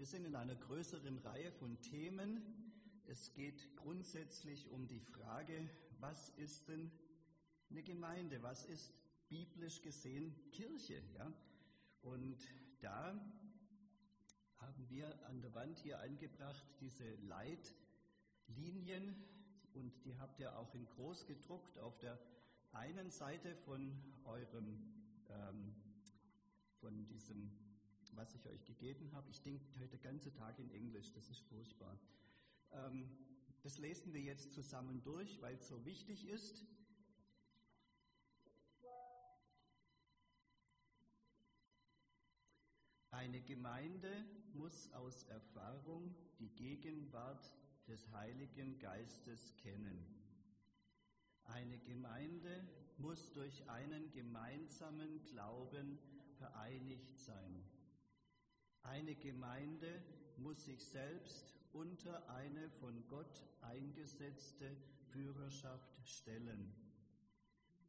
Wir sind in einer größeren Reihe von Themen. Es geht grundsätzlich um die Frage, was ist denn eine Gemeinde? Was ist biblisch gesehen Kirche? Ja? Und da haben wir an der Wand hier angebracht diese Leitlinien und die habt ihr auch in groß gedruckt auf der einen Seite von eurem, ähm, von diesem, was ich euch gegeben habe. Ich denke heute den ganzen Tag in Englisch, das ist furchtbar. Ähm, das lesen wir jetzt zusammen durch, weil es so wichtig ist. Eine Gemeinde muss aus Erfahrung die Gegenwart des Heiligen Geistes kennen. Eine Gemeinde muss durch einen gemeinsamen Glauben vereinigt sein. Eine Gemeinde muss sich selbst unter eine von Gott eingesetzte Führerschaft stellen.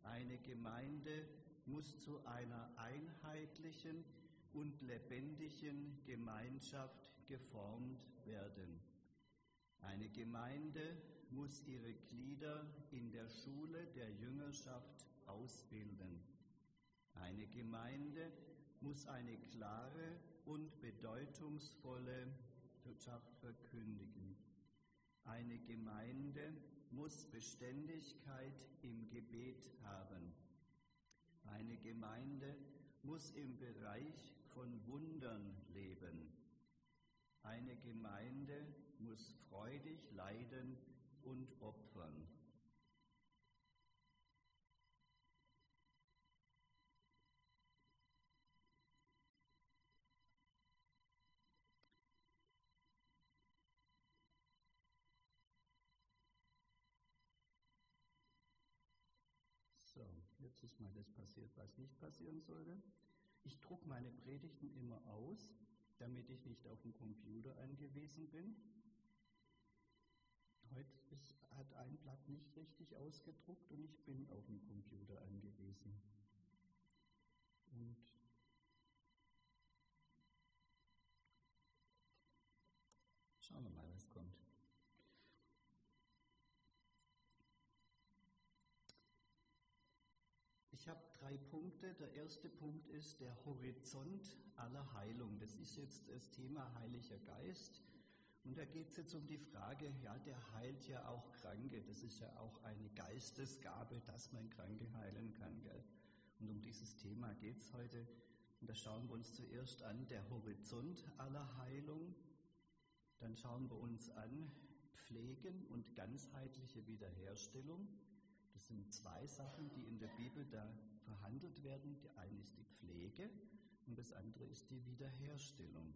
Eine Gemeinde muss zu einer einheitlichen und lebendigen Gemeinschaft geformt werden. Eine Gemeinde muss ihre Glieder in der Schule der Jüngerschaft ausbilden. Eine Gemeinde muss eine klare und bedeutungsvolle Botschaft verkündigen. Eine Gemeinde muss Beständigkeit im Gebet haben. Eine Gemeinde muss im Bereich von Wundern leben. Eine Gemeinde muss freudig leiden und opfern. Jetzt ist mal das passiert, was nicht passieren sollte. Ich drucke meine Predigten immer aus, damit ich nicht auf den Computer angewiesen bin. Heute ist, hat ein Blatt nicht richtig ausgedruckt und ich bin auf den Computer angewiesen. Und schauen wir mal, was kommt. Ich habe drei Punkte. Der erste Punkt ist der Horizont aller Heilung. Das ist jetzt das Thema Heiliger Geist. Und da geht es jetzt um die Frage, ja, der heilt ja auch Kranke. Das ist ja auch eine Geistesgabe, dass man Kranke heilen kann. Gell? Und um dieses Thema geht es heute. Und da schauen wir uns zuerst an, der Horizont aller Heilung. Dann schauen wir uns an, Pflegen und ganzheitliche Wiederherstellung. Das sind zwei Sachen, die in der Bibel da verhandelt werden. Die eine ist die Pflege und das andere ist die Wiederherstellung.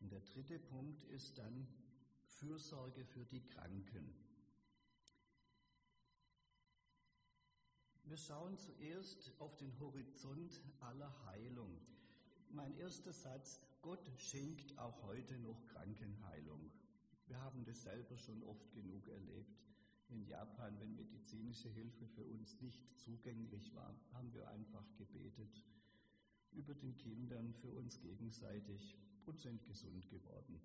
Und der dritte Punkt ist dann Fürsorge für die Kranken. Wir schauen zuerst auf den Horizont aller Heilung. Mein erster Satz, Gott schenkt auch heute noch Krankenheilung. Wir haben das selber schon oft genug erlebt. In Japan, wenn medizinische Hilfe für uns nicht zugänglich war, haben wir einfach gebetet über den Kindern für uns gegenseitig und sind gesund geworden.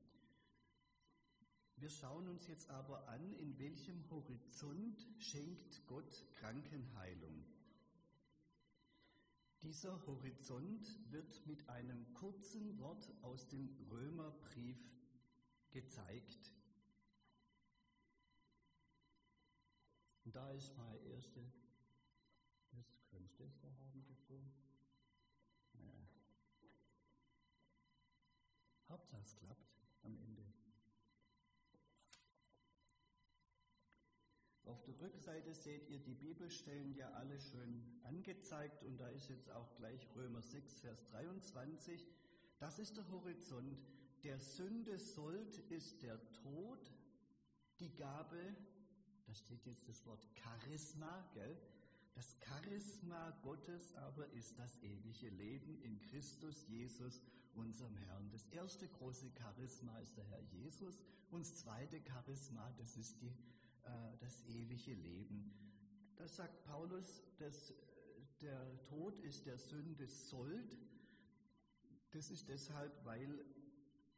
Wir schauen uns jetzt aber an, in welchem Horizont schenkt Gott Krankenheilung. Dieser Horizont wird mit einem kurzen Wort aus dem Römerbrief gezeigt. Da ist meine erste, das könnte ich da haben gefunden. Naja. Hauptsache es klappt am Ende. Auf der Rückseite seht ihr die Bibelstellen ja alle schön angezeigt und da ist jetzt auch gleich Römer 6, Vers 23. Das ist der Horizont. Der Sünde Sold ist der Tod, die Gabe, da steht jetzt das Wort Charisma, gell? Das Charisma Gottes aber ist das ewige Leben in Christus Jesus, unserem Herrn. Das erste große Charisma ist der Herr Jesus und das zweite Charisma, das ist die, äh, das ewige Leben. Das sagt Paulus, dass der Tod ist der Sünde Sold. Das ist deshalb, weil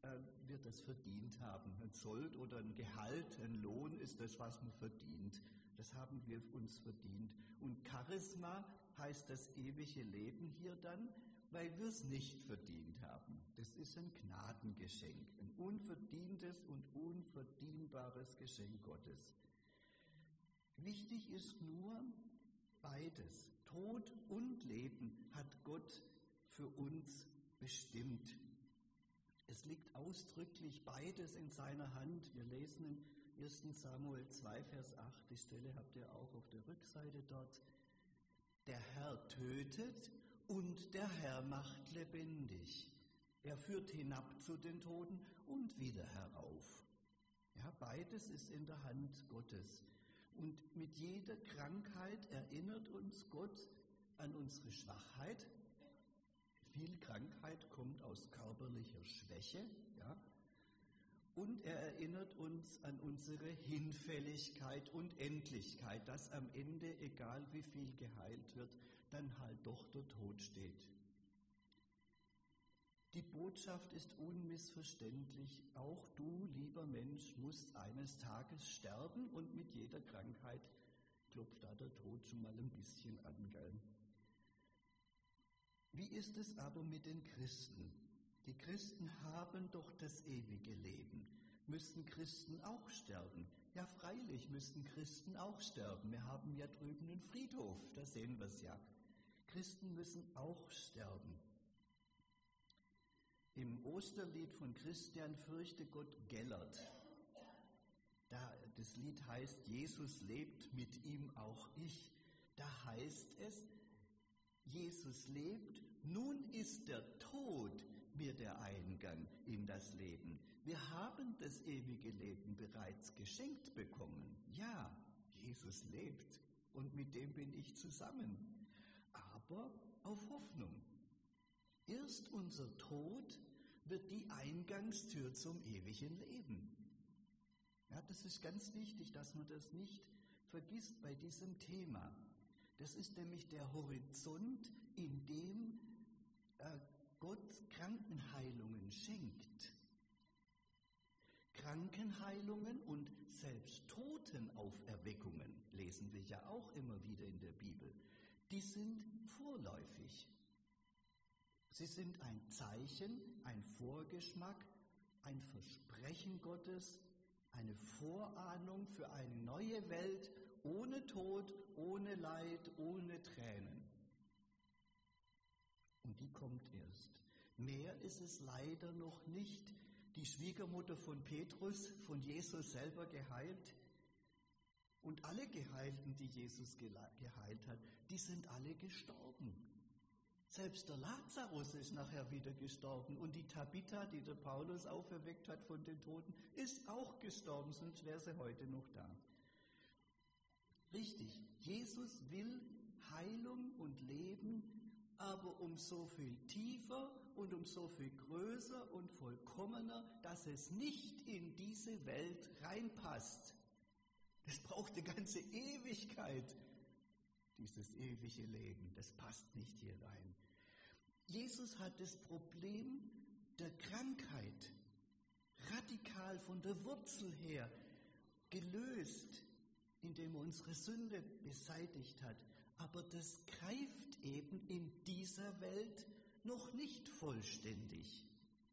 äh, wir das verdient haben. Ein Sold oder ein Gehalt, ein Lohn ist das, was man verdient. Das haben wir uns verdient. Und Charisma heißt das ewige Leben hier dann, weil wir es nicht verdient haben. Das ist ein Gnadengeschenk, ein unverdientes und unverdienbares Geschenk Gottes. Wichtig ist nur beides. Tod und Leben hat Gott für uns bestimmt. Es liegt ausdrücklich beides in seiner Hand. Wir lesen in 1 Samuel 2, Vers 8, die Stelle habt ihr auch auf der Rückseite dort. Der Herr tötet und der Herr macht lebendig. Er führt hinab zu den Toten und wieder herauf. Ja, beides ist in der Hand Gottes. Und mit jeder Krankheit erinnert uns Gott an unsere Schwachheit, viel Krankheit kommt aus körperlicher Schwäche, ja. Und er erinnert uns an unsere Hinfälligkeit und Endlichkeit, dass am Ende, egal wie viel geheilt wird, dann halt doch der Tod steht. Die Botschaft ist unmissverständlich. Auch du, lieber Mensch, musst eines Tages sterben und mit jeder Krankheit klopft da der Tod schon mal ein bisschen an. Gell? Wie ist es aber mit den Christen? Die Christen haben doch das ewige Leben. Müssten Christen auch sterben? Ja, freilich müssten Christen auch sterben. Wir haben ja drüben einen Friedhof, da sehen wir es ja. Christen müssen auch sterben. Im Osterlied von Christian Fürchte Gott Gellert, da, das Lied heißt, Jesus lebt, mit ihm auch ich. Da heißt es, Jesus lebt, nun ist der Tod mir der Eingang in das Leben. Wir haben das ewige Leben bereits geschenkt bekommen. Ja, Jesus lebt und mit dem bin ich zusammen. Aber auf Hoffnung. Erst unser Tod wird die Eingangstür zum ewigen Leben. Ja, das ist ganz wichtig, dass man das nicht vergisst bei diesem Thema. Das ist nämlich der Horizont, in dem äh, Gott Krankenheilungen schenkt. Krankenheilungen und selbst Totenauferweckungen lesen wir ja auch immer wieder in der Bibel. Die sind vorläufig. Sie sind ein Zeichen, ein Vorgeschmack, ein Versprechen Gottes, eine Vorahnung für eine neue Welt ohne Tod, ohne Leid, ohne Tränen. Und die kommt erst. Mehr ist es leider noch nicht. Die Schwiegermutter von Petrus, von Jesus selber geheilt. Und alle Geheilten, die Jesus geheilt hat, die sind alle gestorben. Selbst der Lazarus ist nachher wieder gestorben und die Tabitha, die der Paulus auferweckt hat von den Toten, ist auch gestorben, sonst wäre sie heute noch da. Richtig, Jesus will Heilung und Leben, aber um so viel tiefer und um so viel größer und vollkommener, dass es nicht in diese Welt reinpasst. Das braucht eine ganze Ewigkeit, dieses ewige Leben. Das passt nicht hier rein. Jesus hat das Problem der Krankheit radikal von der Wurzel her gelöst indem er unsere Sünde beseitigt hat. Aber das greift eben in dieser Welt noch nicht vollständig.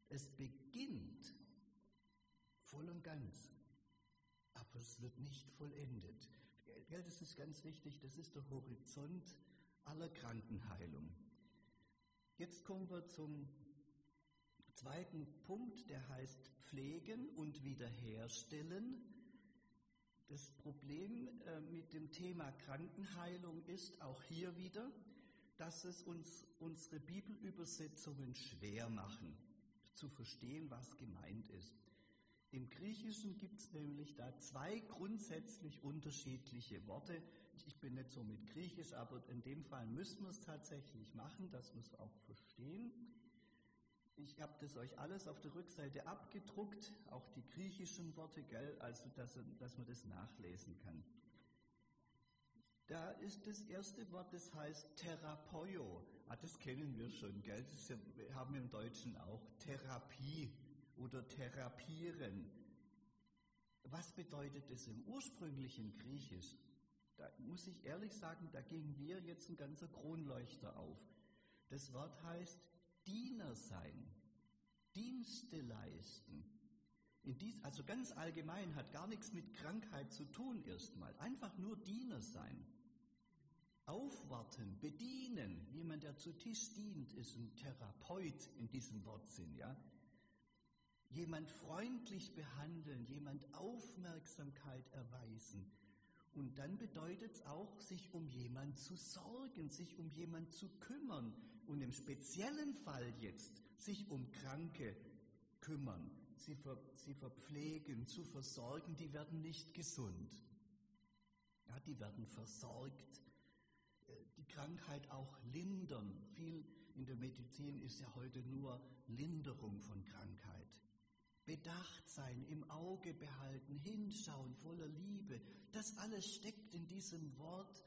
Es beginnt voll und ganz, aber es wird nicht vollendet. Das ist ganz wichtig, das ist der Horizont aller Krankenheilung. Jetzt kommen wir zum zweiten Punkt, der heißt Pflegen und Wiederherstellen. Das Problem äh, mit dem Thema Krankenheilung ist auch hier wieder, dass es uns unsere Bibelübersetzungen schwer machen, zu verstehen, was gemeint ist. Im Griechischen gibt es nämlich da zwei grundsätzlich unterschiedliche Worte. Ich bin nicht so mit Griechisch, aber in dem Fall müssen wir es tatsächlich machen, dass wir es auch verstehen. Ich habe das euch alles auf der Rückseite abgedruckt, auch die griechischen Worte, gell, also dass, dass man das nachlesen kann. Da ist das erste Wort, das heißt Therapeio. Ah, das kennen wir schon, gell? Das ja, haben wir im Deutschen auch. Therapie oder therapieren. Was bedeutet es im ursprünglichen Griechisch? Da muss ich ehrlich sagen, da ging mir jetzt ein ganzer Kronleuchter auf. Das Wort heißt Diener sein, Dienste leisten. Dies, also ganz allgemein hat gar nichts mit Krankheit zu tun erstmal. Einfach nur Diener sein. Aufwarten, bedienen. Jemand, der zu Tisch dient, ist ein Therapeut in diesem Wortsinn, ja. Jemand freundlich behandeln, jemand Aufmerksamkeit erweisen. Und dann bedeutet es auch, sich um jemand zu sorgen, sich um jemand zu kümmern und im speziellen Fall jetzt sich um Kranke kümmern, sie, ver, sie verpflegen, zu versorgen, die werden nicht gesund. Ja, die werden versorgt, äh, die Krankheit auch lindern. Viel in der Medizin ist ja heute nur Linderung von Krankheit. Bedacht sein, im Auge behalten, hinschauen, voller Liebe. Das alles steckt in diesem Wort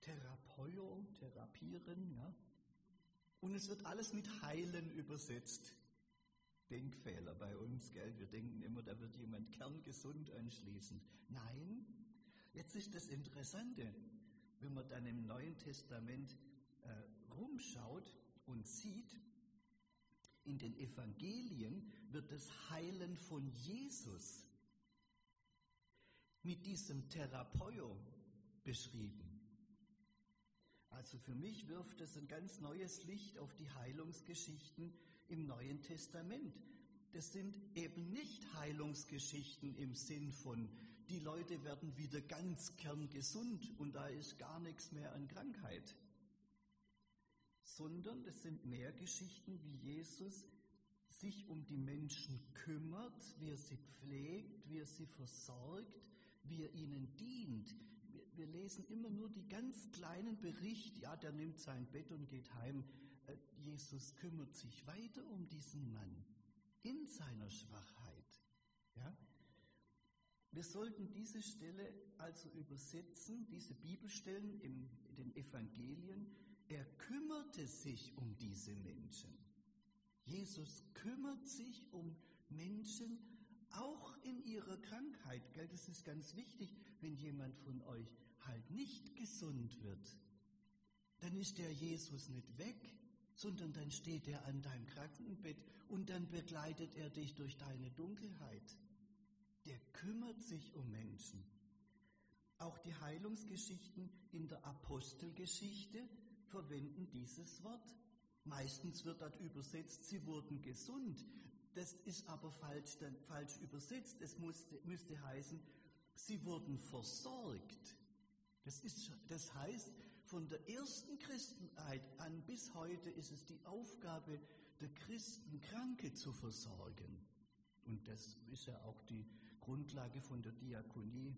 Therapeio, therapieren, ja. Und es wird alles mit heilen übersetzt. Denkfehler bei uns, gell? Wir denken immer, da wird jemand kerngesund anschließend. Nein, jetzt ist das Interessante, wenn man dann im Neuen Testament äh, rumschaut und sieht, in den Evangelien wird das Heilen von Jesus mit diesem Therapeio beschrieben. Also für mich wirft es ein ganz neues Licht auf die Heilungsgeschichten im Neuen Testament. Das sind eben nicht Heilungsgeschichten im Sinn von, die Leute werden wieder ganz kerngesund und da ist gar nichts mehr an Krankheit sondern das sind mehr Geschichten, wie Jesus sich um die Menschen kümmert, wie er sie pflegt, wie er sie versorgt, wie er ihnen dient. Wir, lesen immer nur die ganz kleinen Berichte, ja, der nimmt sein Bett und geht heim. Äh, Jesus kümmert sich weiter um diesen Mann in seiner Schwachheit. Ja? Wir sollten diese Stelle also übersetzen, diese Bibelstellen in den Evangelien, er kümmerte sich um diese Menschen. Jesus kümmert sich um Menschen auch in ihrer Krankheit. Gell? Das ist ganz wichtig, wenn jemand von euch halt nicht gesund wird. Dann ist der Jesus nicht weg, sondern dann steht er an deinem Krankenbett und dann begleitet er dich durch deine Dunkelheit. Der kümmert sich um Menschen. Auch die Heilungsgeschichten in der Apostelgeschichte verwenden dieses Wort. Meistens wird dort übersetzt, sie wurden gesund. Das ist aber falsch, falsch übersetzt. Es musste, müsste heißen, sie wurden versorgt. Das, ist, das heißt, von der ersten Christenheit an bis heute ist es die Aufgabe der Christen, Kranke zu versorgen. Und das ist ja auch die Grundlage von der Diakonie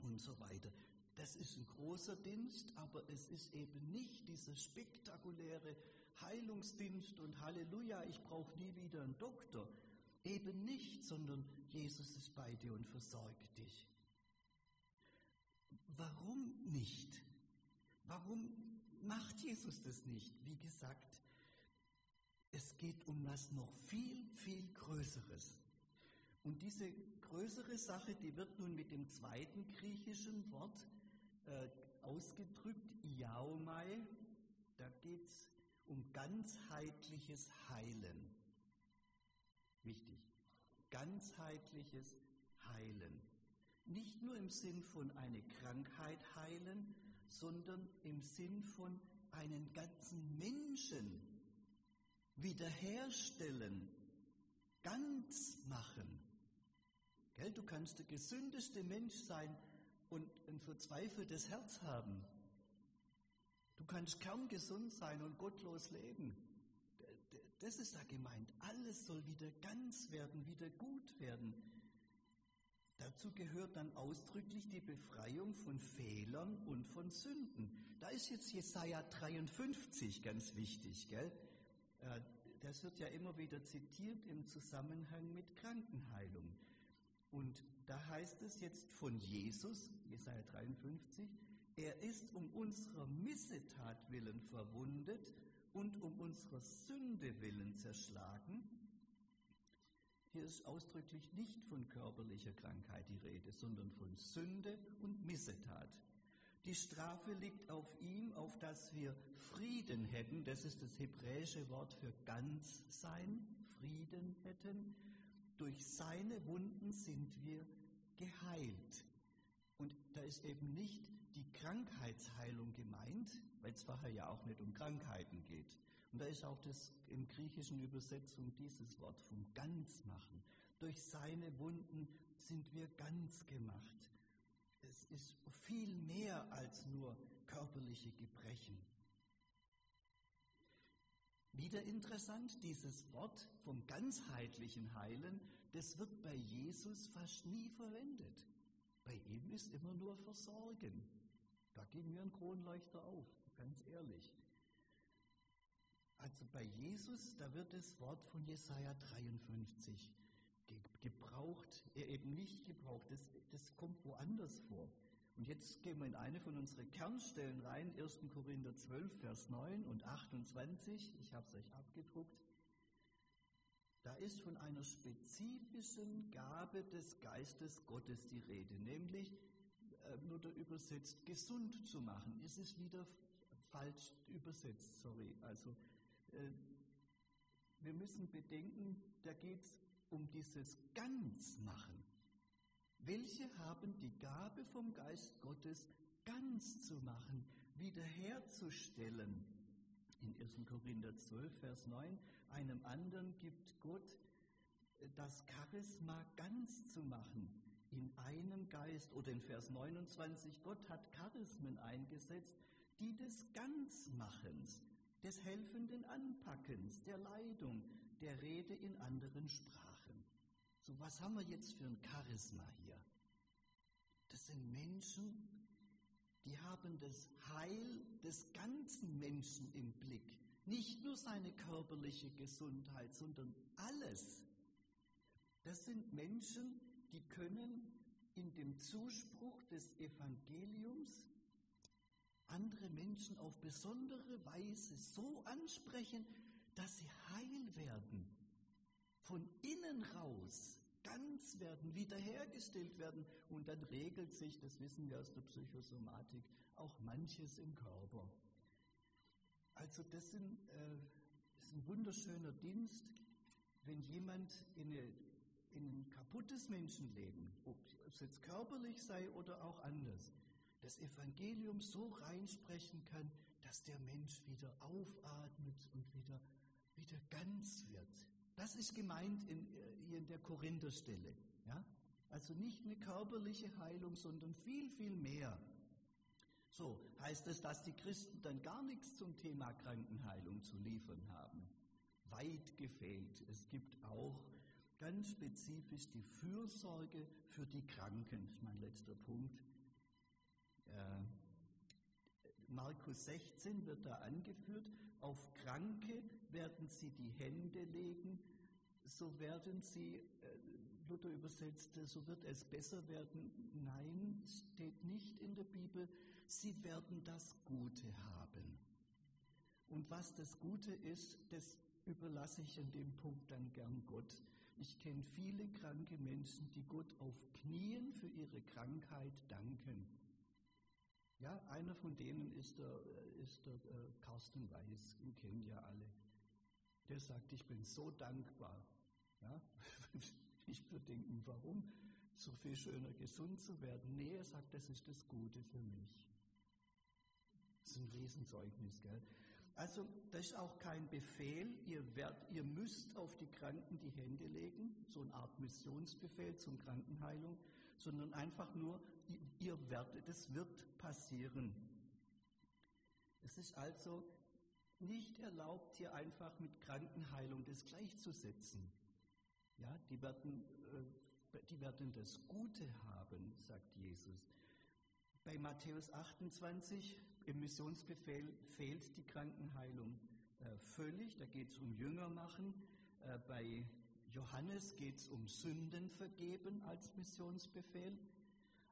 und so weiter. Das ist ein großer Dienst, aber es ist eben nicht dieser spektakuläre Heilungsdienst und Halleluja, ich brauche nie wieder einen Doktor. Eben nicht, sondern Jesus ist bei dir und versorgt dich. Warum nicht? Warum macht Jesus das nicht? Wie gesagt, es geht um was noch viel, viel Größeres. Und diese größere Sache, die wird nun mit dem zweiten griechischen Wort äh, ausgedrückt, Iaomai, da geht es um ganzheitliches Heilen. Wichtig, ganzheitliches Heilen. Nicht nur im Sinn von eine Krankheit heilen, sondern im Sinn von einen ganzen Menschen wiederherstellen, ganz machen. Gell, du kannst der gesündeste Mensch sein, und ein verzweifeltes Herz haben. Du kannst kerngesund sein und gottlos leben. Das ist da gemeint. Alles soll wieder ganz werden, wieder gut werden. Dazu gehört dann ausdrücklich die Befreiung von Fehlern und von Sünden. Da ist jetzt Jesaja 53 ganz wichtig, gell? Äh, das wird ja immer wieder zitiert im Zusammenhang mit Krankenheilung. Und da heißt es jetzt von Jesus, Jesaja 53, er ist um unserer Missetat willen verwundet und um unserer Sünde willen zerschlagen. Hier ist ausdrücklich nicht von körperlicher Krankheit die Rede, sondern von Sünde und Missetat. Die Strafe liegt auf ihm, auf dass wir Frieden hätten. Das ist das hebräische Wort für ganz sein, Frieden hätten. Durch seine Wunden sind wir geheilt. Und da ist eben nicht die Krankheitsheilung gemeint, weil es vorher ja auch nicht um Krankheiten geht. Und da ist auch das im griechischen Übersetzung dieses Wort vom Ganzmachen. Durch seine Wunden sind wir ganz gemacht. Es ist viel mehr als nur körperliche Gebrechen. Wieder interessant, dieses Wort vom ganzheitlichen Heilen, das wird bei Jesus fast nie verwendet. Bei ihm ist immer nur Versorgen. Da ging mir ein Kronleuchter auf, ganz ehrlich. Also bei Jesus, da wird das Wort von Jesaja 53 gebraucht, er eben nicht gebraucht, das, das kommt woanders vor. Und jetzt gehen wir in eine von unseren Kernstellen rein, 1. Korinther 12, Vers 9 und 28. Ich habe es euch abgedruckt. Da ist von einer spezifischen Gabe des Geistes Gottes die Rede, nämlich, äh, nur der übersetzt, gesund zu machen. Es ist wieder falsch übersetzt, sorry. Also, äh, wir müssen bedenken, da geht es um dieses Ganzmachen. Welche haben die Gabe vom Geist Gottes, ganz zu machen, wiederherzustellen? In 1. Korinther 12, Vers 9, einem anderen gibt Gott das Charisma ganz zu machen, in einem Geist. Oder in Vers 29, Gott hat Charismen eingesetzt, die des Ganzmachens, des helfenden Anpackens, der Leidung, der Rede in anderen Sprachen. So, was haben wir jetzt für ein Charisma hier? Das sind Menschen, die haben das Heil des ganzen Menschen im Blick. Nicht nur seine körperliche Gesundheit, sondern alles. Das sind Menschen, die können in dem Zuspruch des Evangeliums andere Menschen auf besondere Weise so ansprechen, dass sie heil werden von innen raus ganz werden, wiederhergestellt werden und dann regelt sich, das wissen wir aus der Psychosomatik, auch manches im Körper. Also das, sind, äh, ist ein wunderschöner Dienst, wenn jemand in, eine, in ein kaputtes Menschenleben, ob es jetzt körperlich sei oder auch anders, das Evangelium so reinsprechen kann, dass der Mensch wieder aufatmet und wieder, wieder ganz wird. Das ist gemeint in, äh, in der Korintherstelle. Ja? Also nicht eine körperliche Heilung, sondern viel, viel mehr. So, heißt es, dass die Christen dann gar nichts zum Thema Krankenheilung zu liefern haben? Weit gefehlt. Es gibt auch ganz spezifisch die Fürsorge für die Kranken. Das ist mein letzter Punkt. Äh, Markus 16 wird da angeführt, auf Kranke werden sie die Hände legen, so werden sie, äh, Luther übersetzt, so wird es besser werden. Nein, steht nicht in der Bibel, sie werden das Gute haben. Und was das Gute ist, das überlasse ich an dem Punkt dann gern Gott. Ich kenne viele kranke Menschen, die Gott auf Knien für ihre Krankheit danken. Ja, einer von denen ist der, ist der äh, Carsten Weiß, den kennen ja alle. Der sagt, ich bin so dankbar. Ja? Ich würde denken, warum? So viel schöner gesund zu werden. Nee, er sagt, das ist das Gute für mich. Das ist ein Riesenzeugnis, gell? Also, das ist auch kein Befehl, ihr, werdet, ihr müsst auf die Kranken die Hände legen, so eine Art Missionsbefehl zum Krankenheilung, sondern einfach nur, ihr werdet, es wird passieren. Es ist also nicht erlaubt, hier einfach mit Krankenheilung das gleichzusetzen. Ja, die werden, äh, die werden das Gute haben, sagt Jesus. Bei Matthäus 28 im Missionsbefehl fehlt die Krankenheilung äh, völlig. Da geht es um Jünger machen. Äh, bei Johannes geht es um Sünden vergeben als Missionsbefehl.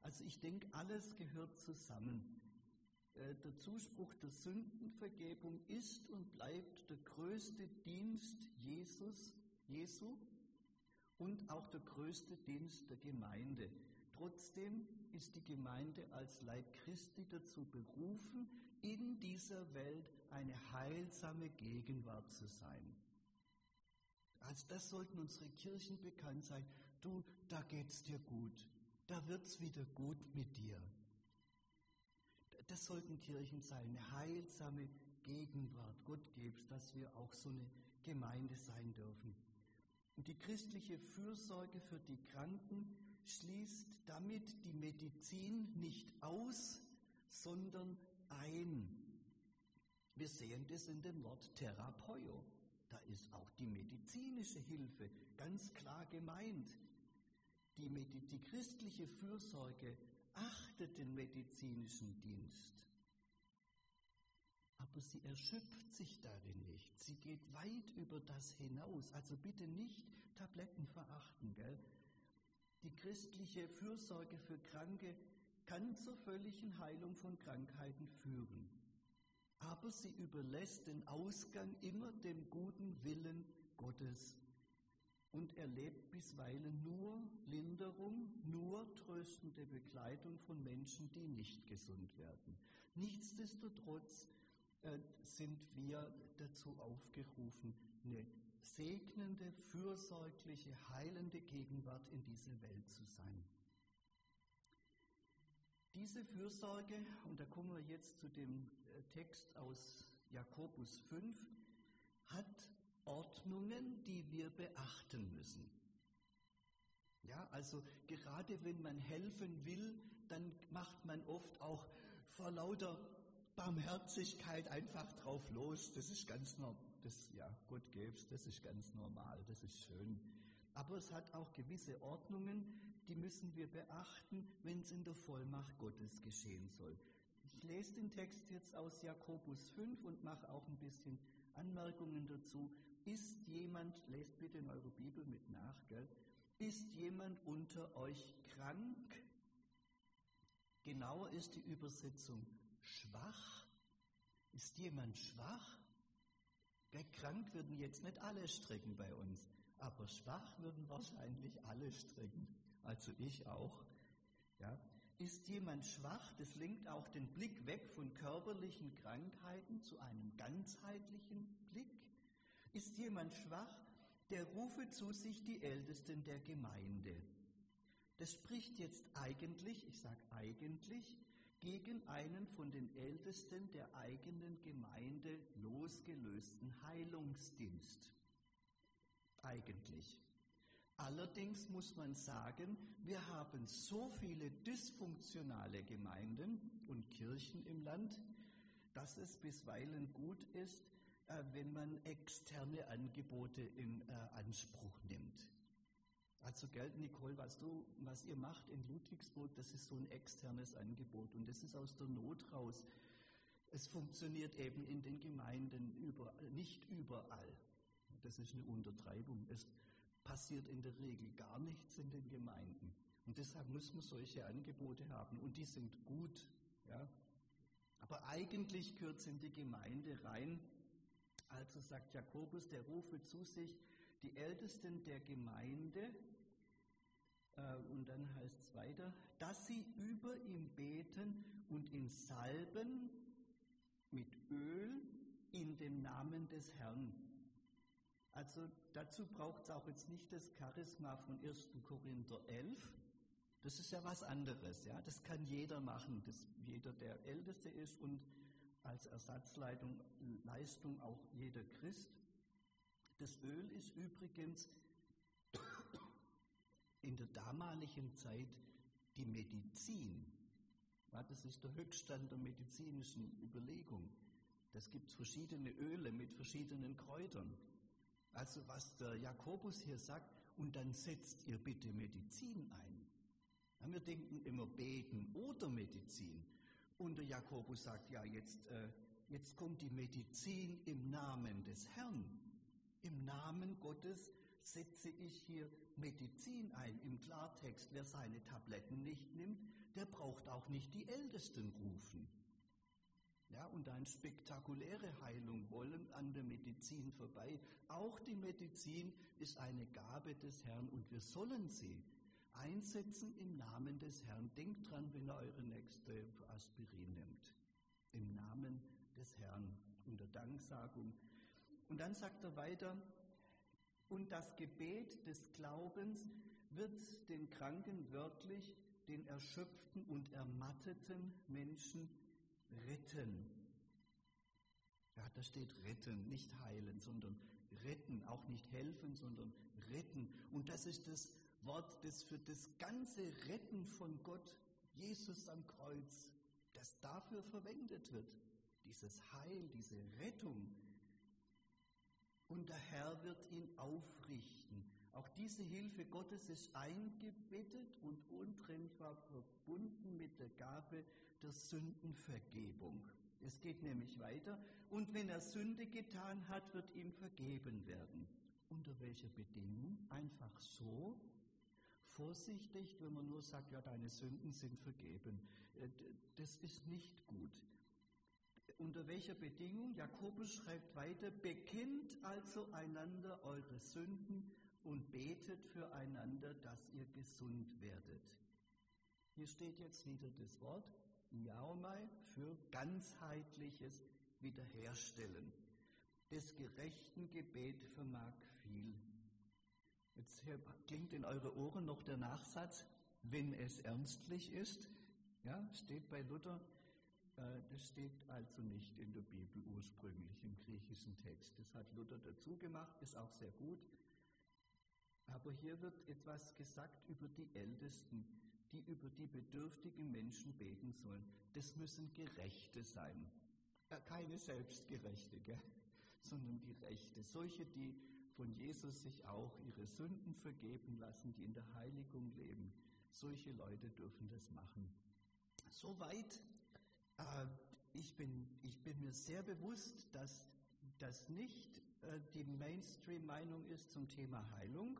Also ich denke, alles gehört zusammen. Äh, der Zuspruch der Sündenvergebung ist und bleibt der größte Dienst Jesus, Jesu. und auch der größte Dienst der Gemeinde. Trotzdem ist die Gemeinde als Leib Christi dazu berufen, in dieser Welt eine heilsame Gegenwart zu sein. Als das sollten unsere Kirchen bekannt sein. Du, da geht's dir gut. Da wird's wieder gut mit dir. Das sollten Kirchen sein, eine heilsame Gegenwart. Gott gebst, dass wir auch so eine Gemeinde sein dürfen. Und die christliche Fürsorge für die Kranken schließt damit die Medizin nicht aus, sondern ein. Wir sehen das in dem Wort Therapeio. Da ist auch die medizinische Hilfe ganz klar gemeint. Die, die christliche Fürsorge achtet den medizinischen Dienst. Aber sie erschöpft sich darin nicht. Sie geht weit über das hinaus. Also bitte nicht Tabletten verachten, gell? Die christliche Fürsorge für Kranke kann zur völligen Heilung von Krankheiten führen. Aber sie überlässt den Ausgang immer dem guten Willen Gottes und erlebt bisweilen nur Linderung, nur tröstende Begleitung von Menschen, die nicht gesund werden. Nichtsdestotrotz äh, sind wir dazu aufgerufen, eine segnende, fürsorgliche, heilende Gegenwart in dieser Welt zu sein. Diese Fürsorge, und da kommen wir jetzt zu dem äh, Text aus Jakobus 5, hat Ordnungen, die wir beachten müssen. Ja, also gerade wenn man helfen will, dann macht man oft auch vor lauter Barmherzigkeit einfach drauf los. Das ist ganz normal. Ja, Gott gäb's, das ist ganz normal, das ist schön. Aber es hat auch gewisse Ordnungen, die müssen wir beachten, wenn es in der Vollmacht Gottes geschehen soll. Ich lese den Text jetzt aus Jakobus 5 und mache auch ein bisschen Anmerkungen dazu. Ist jemand, lest bitte in eure Bibel mit nach, gell? Ist jemand unter euch krank? Genauer ist die Übersetzung schwach. Ist jemand schwach? Gell, krank würden jetzt nicht alle strecken bei uns, aber schwach würden wahrscheinlich alle strecken. Also ich auch. Ja. Ist jemand schwach? Das lenkt auch den Blick weg von körperlichen Krankheiten zu einem ganzheitlichen Blick. Ist jemand schwach, der rufe zu sich die Ältesten der Gemeinde. Das spricht jetzt eigentlich, ich sage eigentlich, gegen einen von den Ältesten der eigenen Gemeinde losgelösten Heilungsdienst. Eigentlich. Allerdings muss man sagen, wir haben so viele dysfunktionale Gemeinden und Kirchen im Land, dass es bisweilen gut ist, wenn man externe Angebote in äh, Anspruch nimmt. Also Geld, Nicole, was, du, was ihr macht in Ludwigsburg, das ist so ein externes Angebot und das ist aus der Not raus. Es funktioniert eben in den Gemeinden über, nicht überall. Das ist eine Untertreibung. Es passiert in der Regel gar nichts in den Gemeinden. Und deshalb muss man solche Angebote haben und die sind gut. Ja. Aber eigentlich gehört es in die Gemeinde rein. Also sagt Jakobus, der rufe zu sich die Ältesten der Gemeinde, äh, und dann heißt es weiter, dass sie über ihm beten und ihn salben mit Öl in dem Namen des Herrn. Also dazu braucht es auch jetzt nicht das Charisma von 1. Korinther 11. Das ist ja was anderes, ja. Das kann jeder machen, das, jeder, der Älteste ist und als Ersatzleitung Leistung auch jeder Christ. Das Öl ist übrigens in der damaligen Zeit die Medizin. Das ist der Höchststand der medizinischen Überlegung. Das gibt verschiedene Öle mit verschiedenen Kräutern. Also was der Jakobus hier sagt, und dann setzt ihr bitte Medizin ein. Wir denken immer beten oder Medizin. Und der Jakobus sagt, ja, jetzt, äh, jetzt kommt die Medizin im Namen des Herrn. Im Namen Gottes setze ich hier Medizin ein. Im Klartext, wer seine Tabletten nicht nimmt, der braucht auch nicht die Ältesten rufen. Ja, und eine spektakuläre Heilung wollen an der Medizin vorbei. Auch die Medizin ist eine Gabe des Herrn und wir sollen sie einsetzen im Namen des Herrn. Denkt dran, wenn ihr eure nächste Aspirin nimmt. Im Namen des Herrn unter Danksagung. Und dann sagt er weiter, und das Gebet des Glaubens wird den Kranken wörtlich, den erschöpften und ermatteten Menschen retten. Ja, da steht retten, nicht heilen, sondern retten, auch nicht helfen, sondern retten. Und das ist das Wort, das für das ganze Retten von Gott, Jesus am Kreuz, das dafür verwendet wird. Dieses Heil, diese Rettung. Und der Herr wird ihn aufrichten. Auch diese Hilfe Gottes ist eingebettet und untrennbar verbunden mit der Gabe der Sündenvergebung. Es geht nämlich weiter. Und wenn er Sünde getan hat, wird ihm vergeben werden. Unter welcher Bedingung? Einfach so? Vorsichtig, wenn man nur sagt, ja, deine Sünden sind vergeben. Äh, das ist nicht gut. Unter welcher Bedingung? Jakobus schreibt weiter, bekennt also einander eure Sünden und betet füreinander, dass ihr gesund werdet. Hier steht jetzt wieder das Wort Jaumai für ganzheitliches Wiederherstellen. Des gerechten Gebet vermag viel. Jetzt klingt in eure Ohren noch der Nachsatz, wenn es ernstlich ist. Ja, steht bei Luther. Äh, das steht also nicht in der Bibel ursprünglich im griechischen Text. Das hat Luther dazu gemacht, ist auch sehr gut. Aber hier wird etwas gesagt über die Ältesten, die über die bedürftigen Menschen beten sollen. Das müssen Gerechte sein. Keine Selbstgerechte, gell? sondern die Rechte. Solche, die von Jesus sich auch ihre Sünden vergeben lassen, die in der Heiligung leben. Solche Leute dürfen das machen. Soweit. Äh, ich, bin, ich bin mir sehr bewusst, dass das nicht äh, die Mainstream-Meinung ist zum Thema Heilung.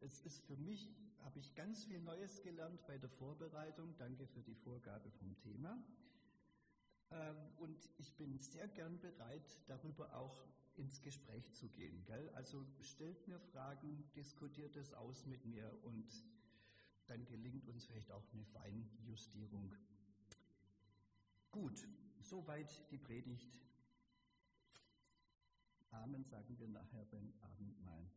Es ist für mich, habe ich ganz viel Neues gelernt bei der Vorbereitung. Danke für die Vorgabe vom Thema. Ähm, und ich bin sehr gern bereit, darüber auch ins Gespräch zu gehen. Gell? Also stellt mir Fragen, diskutiert es aus mit mir und dann gelingt uns vielleicht auch eine Feinjustierung. Gut, soweit die Predigt. Amen sagen wir nachher beim Abendmahl.